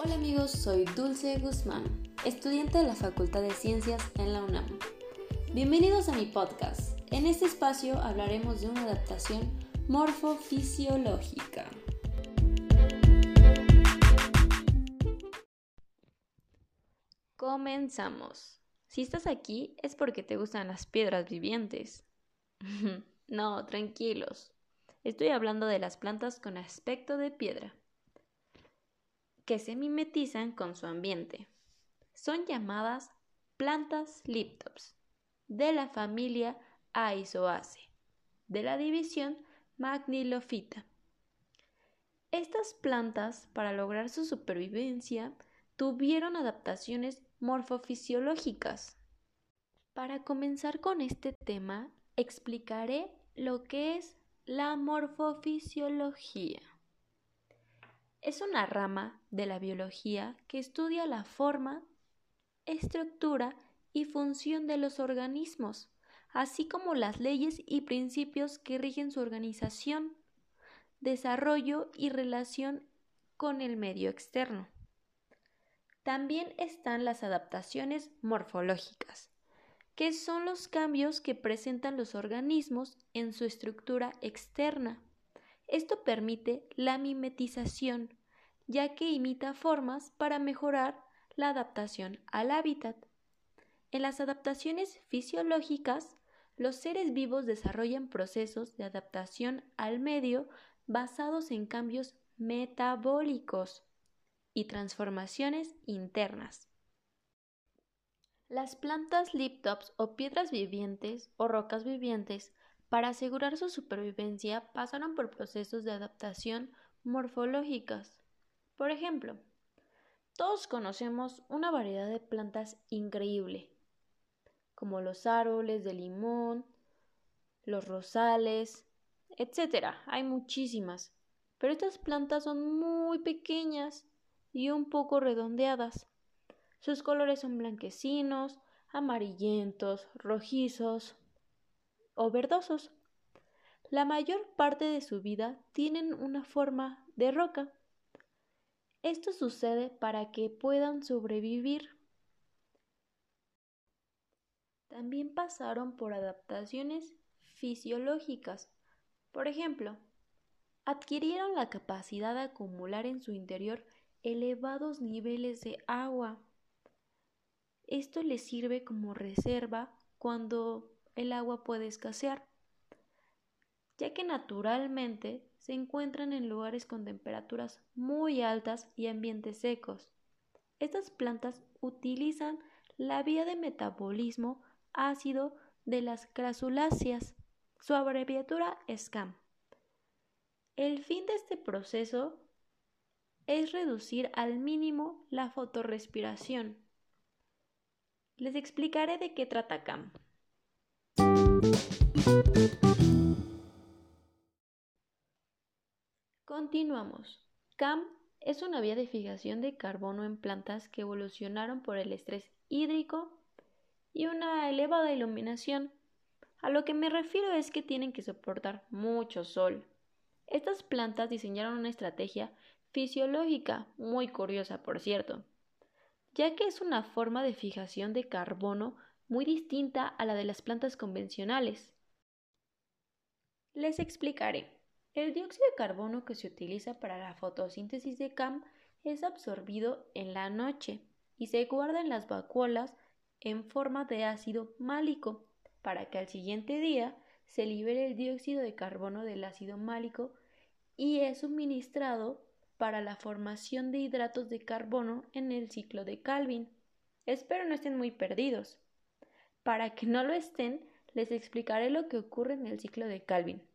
Hola amigos, soy Dulce Guzmán, estudiante de la Facultad de Ciencias en la UNAM. Bienvenidos a mi podcast. En este espacio hablaremos de una adaptación morfofisiológica. Comenzamos. Si estás aquí es porque te gustan las piedras vivientes. no, tranquilos. Estoy hablando de las plantas con aspecto de piedra, que se mimetizan con su ambiente. Son llamadas plantas liptops, de la familia Aizoaceae, de la división Magnilophyta. Estas plantas, para lograr su supervivencia, tuvieron adaptaciones morfofisiológicas. Para comenzar con este tema, explicaré lo que es la morfofisiología. Es una rama de la biología que estudia la forma, estructura y función de los organismos, así como las leyes y principios que rigen su organización, desarrollo y relación con el medio externo. También están las adaptaciones morfológicas, que son los cambios que presentan los organismos en su estructura externa. Esto permite la mimetización, ya que imita formas para mejorar la adaptación al hábitat. En las adaptaciones fisiológicas, los seres vivos desarrollan procesos de adaptación al medio basados en cambios metabólicos y transformaciones internas. Las plantas liptops o piedras vivientes o rocas vivientes, para asegurar su supervivencia, pasaron por procesos de adaptación morfológicas. Por ejemplo, todos conocemos una variedad de plantas increíble, como los árboles de limón, los rosales, etc. Hay muchísimas, pero estas plantas son muy pequeñas y un poco redondeadas. Sus colores son blanquecinos, amarillentos, rojizos o verdosos. La mayor parte de su vida tienen una forma de roca. Esto sucede para que puedan sobrevivir. También pasaron por adaptaciones fisiológicas. Por ejemplo, adquirieron la capacidad de acumular en su interior elevados niveles de agua. Esto les sirve como reserva cuando el agua puede escasear, ya que naturalmente se encuentran en lugares con temperaturas muy altas y ambientes secos. Estas plantas utilizan la vía de metabolismo ácido de las crasuláceas. Su abreviatura es CAM. El fin de este proceso es reducir al mínimo la fotorrespiración. Les explicaré de qué trata CAM. Continuamos. CAM es una vía de fijación de carbono en plantas que evolucionaron por el estrés hídrico y una elevada iluminación. A lo que me refiero es que tienen que soportar mucho sol. Estas plantas diseñaron una estrategia fisiológica, muy curiosa por cierto, ya que es una forma de fijación de carbono muy distinta a la de las plantas convencionales. Les explicaré. El dióxido de carbono que se utiliza para la fotosíntesis de CAM es absorbido en la noche y se guarda en las vacuolas en forma de ácido málico para que al siguiente día se libere el dióxido de carbono del ácido málico y es suministrado para la formación de hidratos de carbono en el ciclo de Calvin. Espero no estén muy perdidos. Para que no lo estén, les explicaré lo que ocurre en el ciclo de Calvin.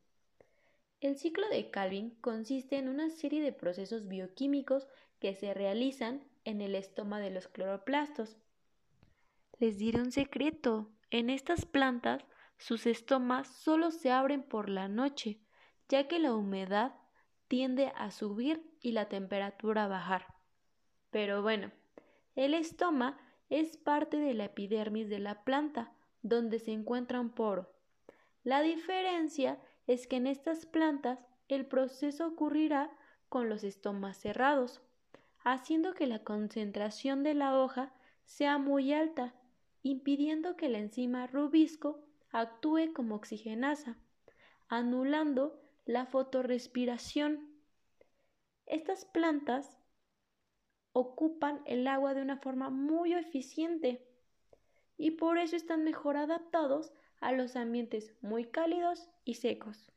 El ciclo de Calvin consiste en una serie de procesos bioquímicos que se realizan en el estoma de los cloroplastos. Les diré un secreto. En estas plantas, sus estomas solo se abren por la noche, ya que la humedad tiende a subir y la temperatura a bajar. Pero bueno, el estoma es parte de la epidermis de la planta, donde se encuentra un poro. La diferencia es que en estas plantas el proceso ocurrirá con los estomas cerrados. haciendo que la concentración de la hoja sea muy alta, impidiendo que la enzima rubisco actúe como oxigenasa, anulando la fotorrespiración. Estas plantas ocupan el agua de una forma muy eficiente y por eso están mejor adaptados a los ambientes muy cálidos y secos.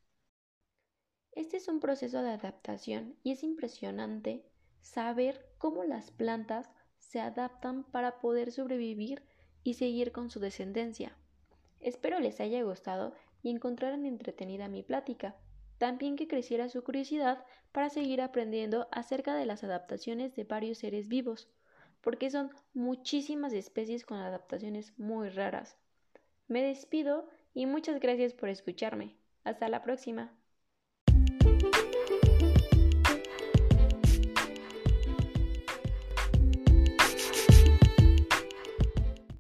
Este es un proceso de adaptación y es impresionante saber cómo las plantas se adaptan para poder sobrevivir y seguir con su descendencia. Espero les haya gustado y encontraran entretenida mi plática, también que creciera su curiosidad para seguir aprendiendo acerca de las adaptaciones de varios seres vivos, porque son muchísimas especies con adaptaciones muy raras. Me despido y muchas gracias por escucharme. Hasta la próxima.